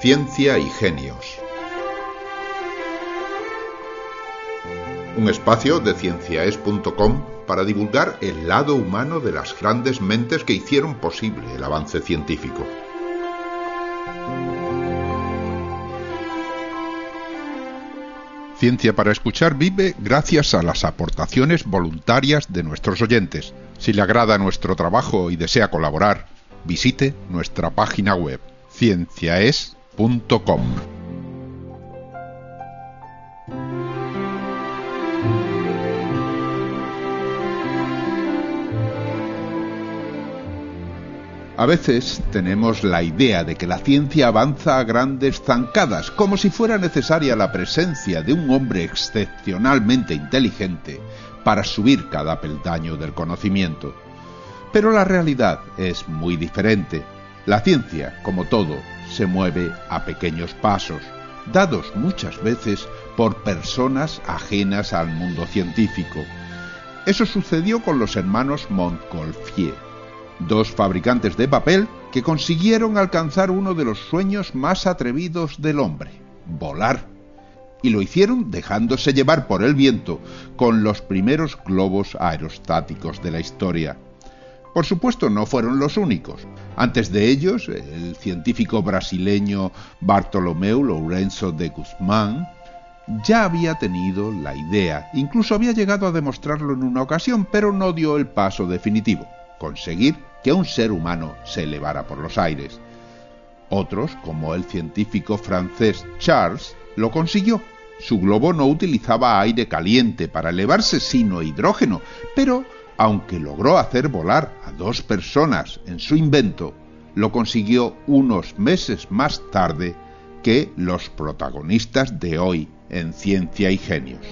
Ciencia y Genios. Un espacio de cienciaes.com para divulgar el lado humano de las grandes mentes que hicieron posible el avance científico. Ciencia para Escuchar vive gracias a las aportaciones voluntarias de nuestros oyentes. Si le agrada nuestro trabajo y desea colaborar, visite nuestra página web cienciaes.com. A veces tenemos la idea de que la ciencia avanza a grandes zancadas, como si fuera necesaria la presencia de un hombre excepcionalmente inteligente para subir cada peldaño del conocimiento. Pero la realidad es muy diferente. La ciencia, como todo, se mueve a pequeños pasos, dados muchas veces por personas ajenas al mundo científico. Eso sucedió con los hermanos Montgolfier dos fabricantes de papel que consiguieron alcanzar uno de los sueños más atrevidos del hombre, volar. Y lo hicieron dejándose llevar por el viento con los primeros globos aerostáticos de la historia. Por supuesto, no fueron los únicos. Antes de ellos, el científico brasileño Bartolomeu Lourenço de Guzmán ya había tenido la idea, incluso había llegado a demostrarlo en una ocasión, pero no dio el paso definitivo, conseguir que un ser humano se elevara por los aires. Otros, como el científico francés Charles, lo consiguió. Su globo no utilizaba aire caliente para elevarse, sino hidrógeno, pero aunque logró hacer volar a dos personas en su invento, lo consiguió unos meses más tarde que los protagonistas de hoy en Ciencia y Genios,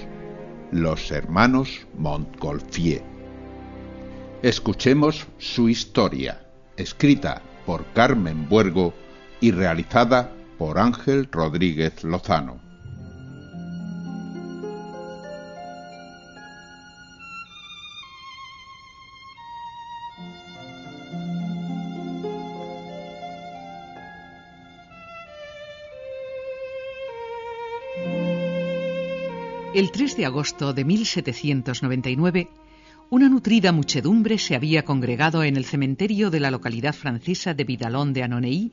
los hermanos Montgolfier. Escuchemos su historia, escrita por Carmen Buergo y realizada por Ángel Rodríguez Lozano. El 3 de agosto de 1799, una nutrida muchedumbre se había congregado en el cementerio de la localidad francesa de Vidalón de Annonay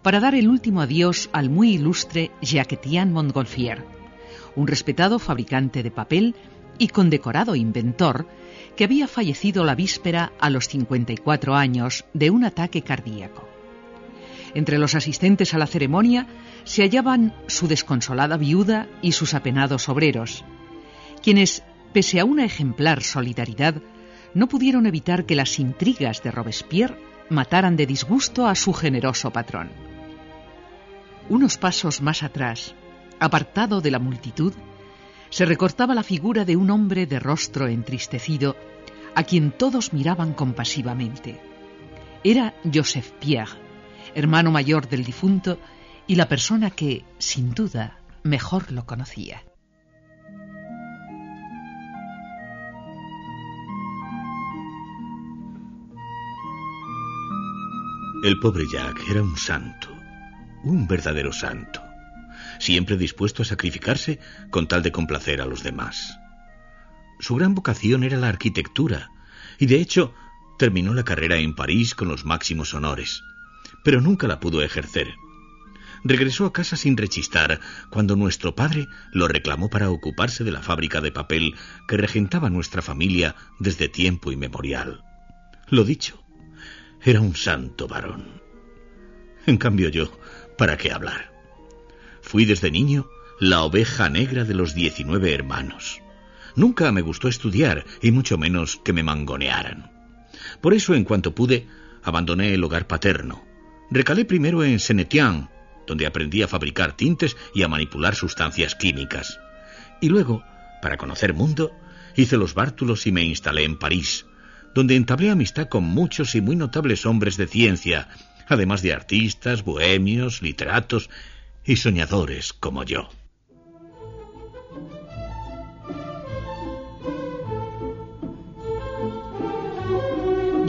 para dar el último adiós al muy ilustre Jacques-Étienne Montgolfier, un respetado fabricante de papel y condecorado inventor que había fallecido la víspera a los 54 años de un ataque cardíaco. Entre los asistentes a la ceremonia se hallaban su desconsolada viuda y sus apenados obreros, quienes pese a una ejemplar solidaridad, no pudieron evitar que las intrigas de Robespierre mataran de disgusto a su generoso patrón. Unos pasos más atrás, apartado de la multitud, se recortaba la figura de un hombre de rostro entristecido, a quien todos miraban compasivamente. Era Joseph Pierre, hermano mayor del difunto y la persona que, sin duda, mejor lo conocía. El pobre Jack era un santo, un verdadero santo, siempre dispuesto a sacrificarse con tal de complacer a los demás. Su gran vocación era la arquitectura, y de hecho terminó la carrera en París con los máximos honores, pero nunca la pudo ejercer. Regresó a casa sin rechistar cuando nuestro padre lo reclamó para ocuparse de la fábrica de papel que regentaba nuestra familia desde tiempo inmemorial. Lo dicho, era un santo varón. En cambio yo, ¿para qué hablar? Fui desde niño la oveja negra de los diecinueve hermanos. Nunca me gustó estudiar y mucho menos que me mangonearan. Por eso, en cuanto pude, abandoné el hogar paterno. Recalé primero en Senetian, donde aprendí a fabricar tintes y a manipular sustancias químicas. Y luego, para conocer mundo, hice los bártulos y me instalé en París, donde entablé amistad con muchos y muy notables hombres de ciencia, además de artistas, bohemios, literatos y soñadores como yo.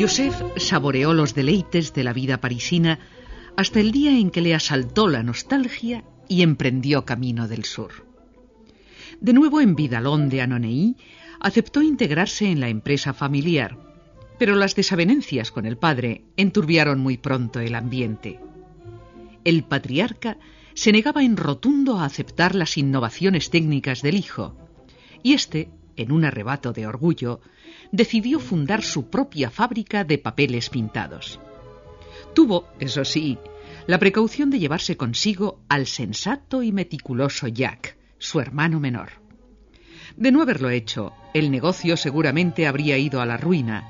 Joseph saboreó los deleites de la vida parisina hasta el día en que le asaltó la nostalgia y emprendió camino del sur. De nuevo en Vidalón de Anoneí, aceptó integrarse en la empresa familiar, pero las desavenencias con el padre enturbiaron muy pronto el ambiente. El patriarca se negaba en rotundo a aceptar las innovaciones técnicas del hijo, y éste, en un arrebato de orgullo, decidió fundar su propia fábrica de papeles pintados. Tuvo, eso sí, la precaución de llevarse consigo al sensato y meticuloso Jack, su hermano menor. De no haberlo hecho, el negocio seguramente habría ido a la ruina,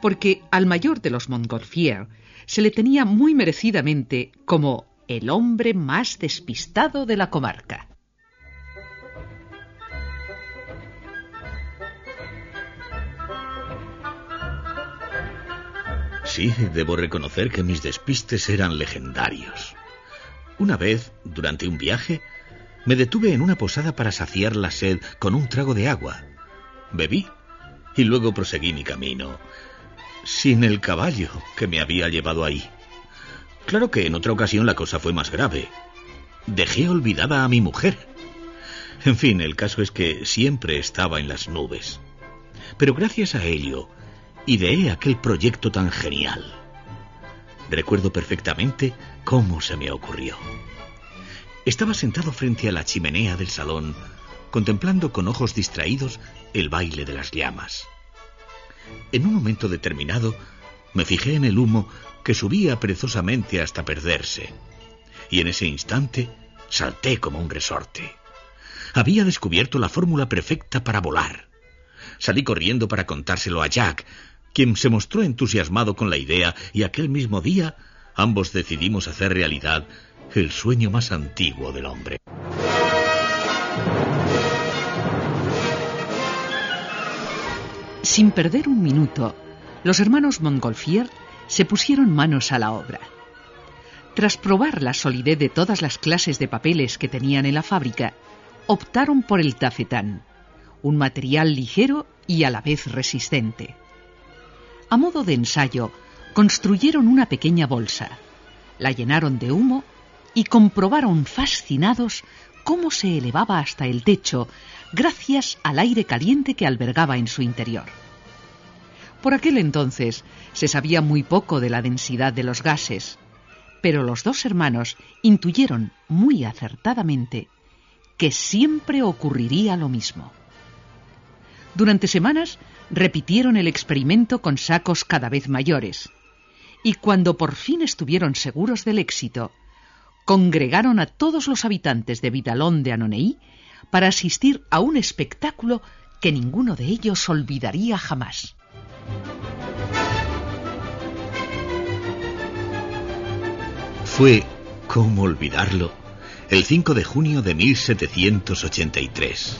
porque al mayor de los Montgolfier se le tenía muy merecidamente como el hombre más despistado de la comarca. Sí, debo reconocer que mis despistes eran legendarios. Una vez, durante un viaje, me detuve en una posada para saciar la sed con un trago de agua. Bebí y luego proseguí mi camino, sin el caballo que me había llevado ahí. Claro que en otra ocasión la cosa fue más grave. Dejé olvidada a mi mujer. En fin, el caso es que siempre estaba en las nubes. Pero gracias a ello, ideé aquel proyecto tan genial. Recuerdo perfectamente cómo se me ocurrió. Estaba sentado frente a la chimenea del salón, contemplando con ojos distraídos el baile de las llamas. En un momento determinado, me fijé en el humo que subía perezosamente hasta perderse, y en ese instante salté como un resorte. Había descubierto la fórmula perfecta para volar. Salí corriendo para contárselo a Jack, quien se mostró entusiasmado con la idea y aquel mismo día ambos decidimos hacer realidad el sueño más antiguo del hombre. Sin perder un minuto, los hermanos Montgolfier se pusieron manos a la obra. Tras probar la solidez de todas las clases de papeles que tenían en la fábrica, optaron por el tafetán, un material ligero y a la vez resistente. A modo de ensayo, construyeron una pequeña bolsa, la llenaron de humo y comprobaron fascinados cómo se elevaba hasta el techo gracias al aire caliente que albergaba en su interior. Por aquel entonces se sabía muy poco de la densidad de los gases, pero los dos hermanos intuyeron muy acertadamente que siempre ocurriría lo mismo. Durante semanas repitieron el experimento con sacos cada vez mayores, y cuando por fin estuvieron seguros del éxito, congregaron a todos los habitantes de Vidalón de Anoneí para asistir a un espectáculo que ninguno de ellos olvidaría jamás. Fue, ¿cómo olvidarlo?, el 5 de junio de 1783.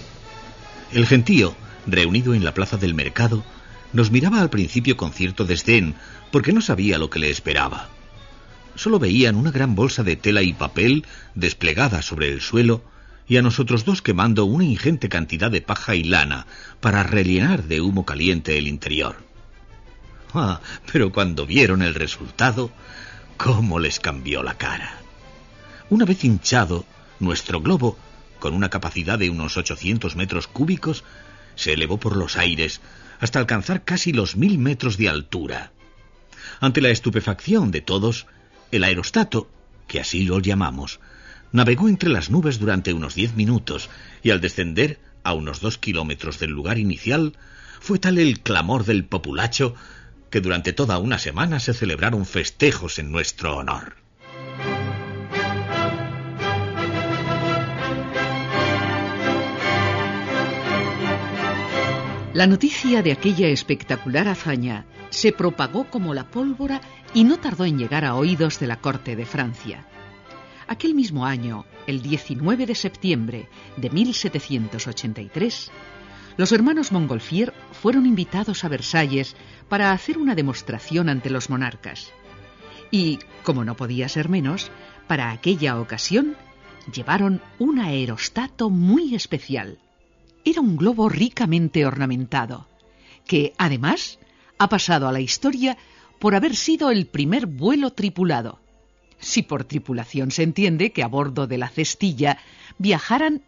El gentío reunido en la plaza del mercado, nos miraba al principio con cierto desdén, porque no sabía lo que le esperaba. Solo veían una gran bolsa de tela y papel desplegada sobre el suelo y a nosotros dos quemando una ingente cantidad de paja y lana para rellenar de humo caliente el interior. Ah, pero cuando vieron el resultado, cómo les cambió la cara. Una vez hinchado, nuestro globo, con una capacidad de unos 800 metros cúbicos, se elevó por los aires hasta alcanzar casi los mil metros de altura. Ante la estupefacción de todos, el aerostato, que así lo llamamos, navegó entre las nubes durante unos diez minutos y al descender a unos dos kilómetros del lugar inicial, fue tal el clamor del populacho que durante toda una semana se celebraron festejos en nuestro honor. La noticia de aquella espectacular hazaña se propagó como la pólvora y no tardó en llegar a oídos de la corte de Francia. Aquel mismo año, el 19 de septiembre de 1783, los hermanos Montgolfier fueron invitados a Versalles para hacer una demostración ante los monarcas. Y, como no podía ser menos, para aquella ocasión llevaron un aerostato muy especial era un globo ricamente ornamentado, que, además, ha pasado a la historia por haber sido el primer vuelo tripulado. si por tripulación se entiende que a bordo de la cestilla viajaran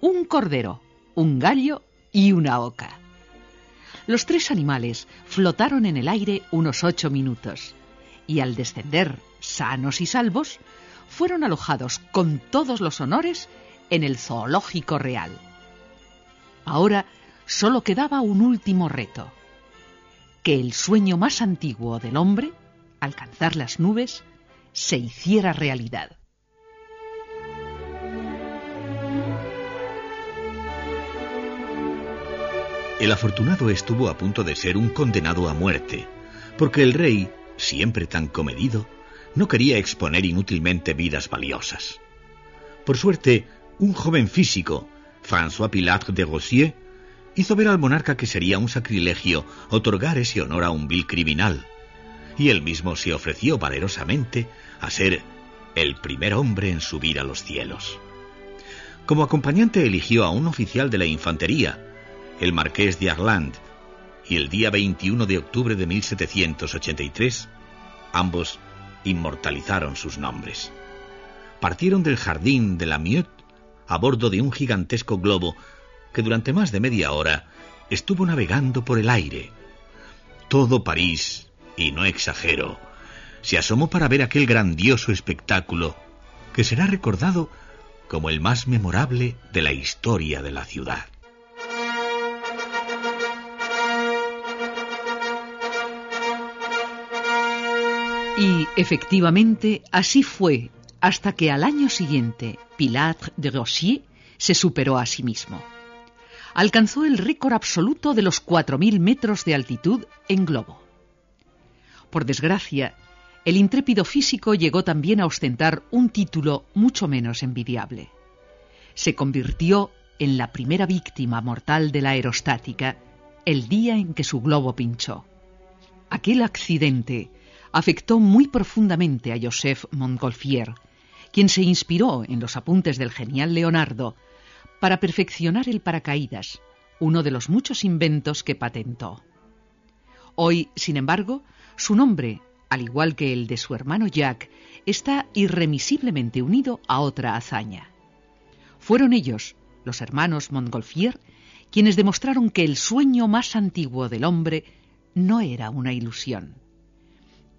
un cordero, un gallo y una oca. Los tres animales flotaron en el aire unos ocho minutos y al descender sanos y salvos, fueron alojados con todos los honores en el zoológico real. Ahora solo quedaba un último reto, que el sueño más antiguo del hombre, alcanzar las nubes, se hiciera realidad. El afortunado estuvo a punto de ser un condenado a muerte, porque el rey, siempre tan comedido, no quería exponer inútilmente vidas valiosas. Por suerte, un joven físico, François Pilatre de Rossier, hizo ver al monarca que sería un sacrilegio otorgar ese honor a un vil criminal, y él mismo se ofreció valerosamente a ser el primer hombre en subir a los cielos. Como acompañante eligió a un oficial de la infantería, el marqués de Arland, y el día 21 de octubre de 1783, ambos inmortalizaron sus nombres. Partieron del jardín de la Meute a bordo de un gigantesco globo que durante más de media hora estuvo navegando por el aire. Todo París, y no exagero, se asomó para ver aquel grandioso espectáculo que será recordado como el más memorable de la historia de la ciudad. Y efectivamente así fue hasta que al año siguiente Pilatre de Rossier se superó a sí mismo. Alcanzó el récord absoluto de los 4.000 metros de altitud en globo. Por desgracia, el intrépido físico llegó también a ostentar un título mucho menos envidiable. Se convirtió en la primera víctima mortal de la aerostática el día en que su globo pinchó. Aquel accidente afectó muy profundamente a Joseph Montgolfier, quien se inspiró en los apuntes del genial Leonardo para perfeccionar el paracaídas, uno de los muchos inventos que patentó. Hoy, sin embargo, su nombre, al igual que el de su hermano Jack, está irremisiblemente unido a otra hazaña. Fueron ellos, los hermanos Montgolfier, quienes demostraron que el sueño más antiguo del hombre no era una ilusión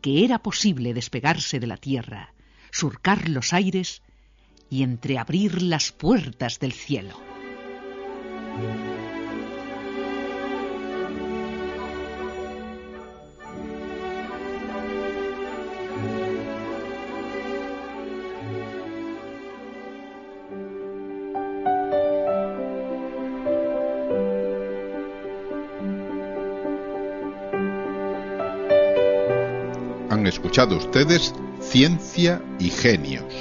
que era posible despegarse de la tierra, surcar los aires y entreabrir las puertas del cielo. escuchado ustedes Ciencia y Genios.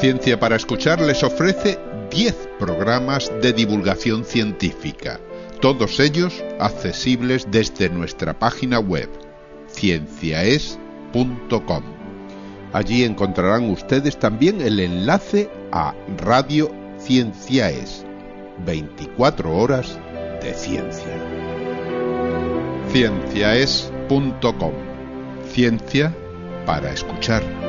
Ciencia para Escuchar les ofrece 10 programas de divulgación científica, todos ellos accesibles desde nuestra página web, cienciaes.com. Allí encontrarán ustedes también el enlace a Radio Cienciaes, 24 horas de ciencia cienciaes.com. Ciencia para escuchar.